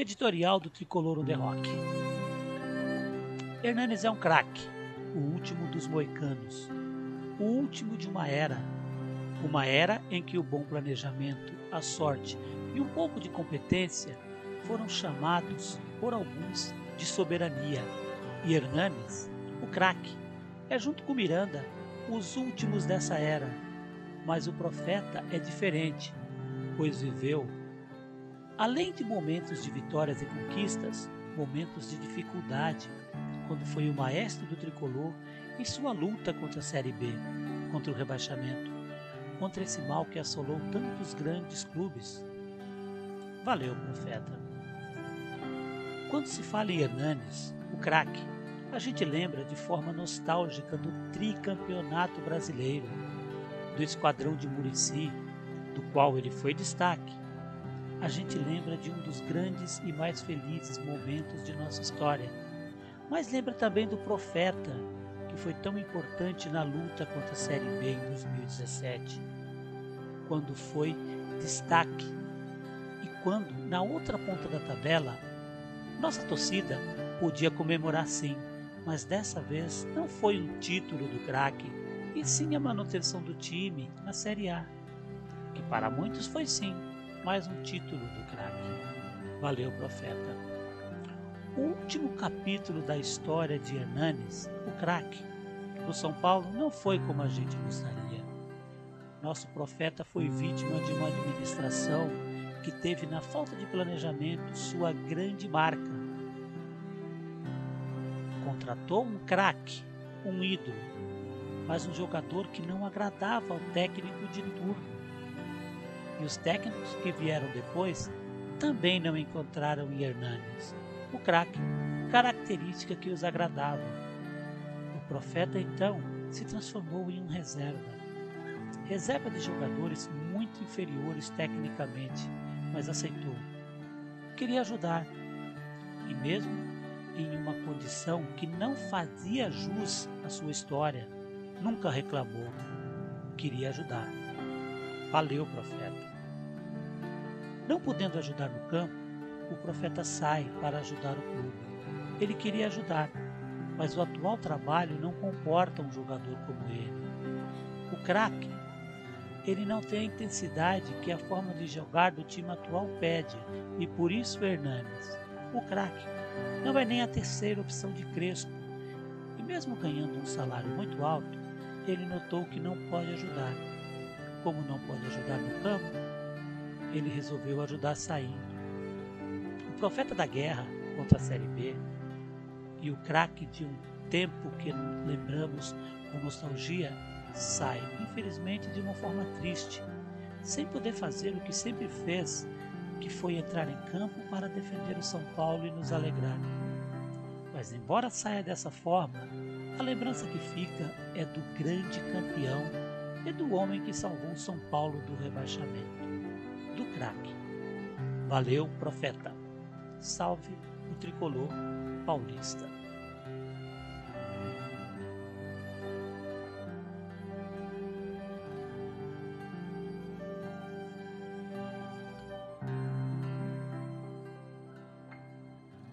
Editorial do Tricolor the Rock. Hernanes é um craque, o último dos moicanos, o último de uma era, uma era em que o bom planejamento, a sorte e um pouco de competência foram chamados por alguns de soberania. E Hernanes, o craque, é junto com Miranda os últimos dessa era. Mas o profeta é diferente, pois viveu Além de momentos de vitórias e conquistas, momentos de dificuldade, quando foi o maestro do tricolor em sua luta contra a Série B, contra o rebaixamento, contra esse mal que assolou tantos grandes clubes. Valeu, profeta. Quando se fala em Hernanes, o craque, a gente lembra de forma nostálgica do tricampeonato brasileiro, do esquadrão de Murici, do qual ele foi destaque a gente lembra de um dos grandes e mais felizes momentos de nossa história, mas lembra também do Profeta, que foi tão importante na luta contra a Série B em 2017, quando foi destaque. E quando, na outra ponta da tabela, nossa torcida podia comemorar sim, mas dessa vez não foi um título do craque, e sim a manutenção do time na Série A, que para muitos foi sim mais um título do craque. Valeu, profeta. O último capítulo da história de Hernanes, o craque, no São Paulo não foi como a gente gostaria. Nosso profeta foi vítima de uma administração que teve na falta de planejamento sua grande marca. Contratou um craque, um ídolo, mas um jogador que não agradava ao técnico de turno e os técnicos que vieram depois também não encontraram em Hernanes o craque, característica que os agradava. O profeta então se transformou em um reserva. Reserva de jogadores muito inferiores tecnicamente, mas aceitou. Queria ajudar. E mesmo em uma condição que não fazia jus à sua história, nunca reclamou. Queria ajudar. Valeu, profeta. Não podendo ajudar no campo, o profeta sai para ajudar o clube. Ele queria ajudar, mas o atual trabalho não comporta um jogador como ele. O craque, ele não tem a intensidade que a forma de jogar do time atual pede, e por isso Hernanes, o craque, não é nem a terceira opção de Crespo. E mesmo ganhando um salário muito alto, ele notou que não pode ajudar. Como não pode ajudar no campo, ele resolveu ajudar saindo. O profeta da guerra contra a Série B e o craque de um tempo que lembramos com nostalgia sai, infelizmente, de uma forma triste, sem poder fazer o que sempre fez, que foi entrar em campo para defender o São Paulo e nos alegrar. Mas, embora saia dessa forma, a lembrança que fica é do grande campeão e do homem que salvou São Paulo do rebaixamento do craque. Valeu, profeta. Salve o tricolor paulista.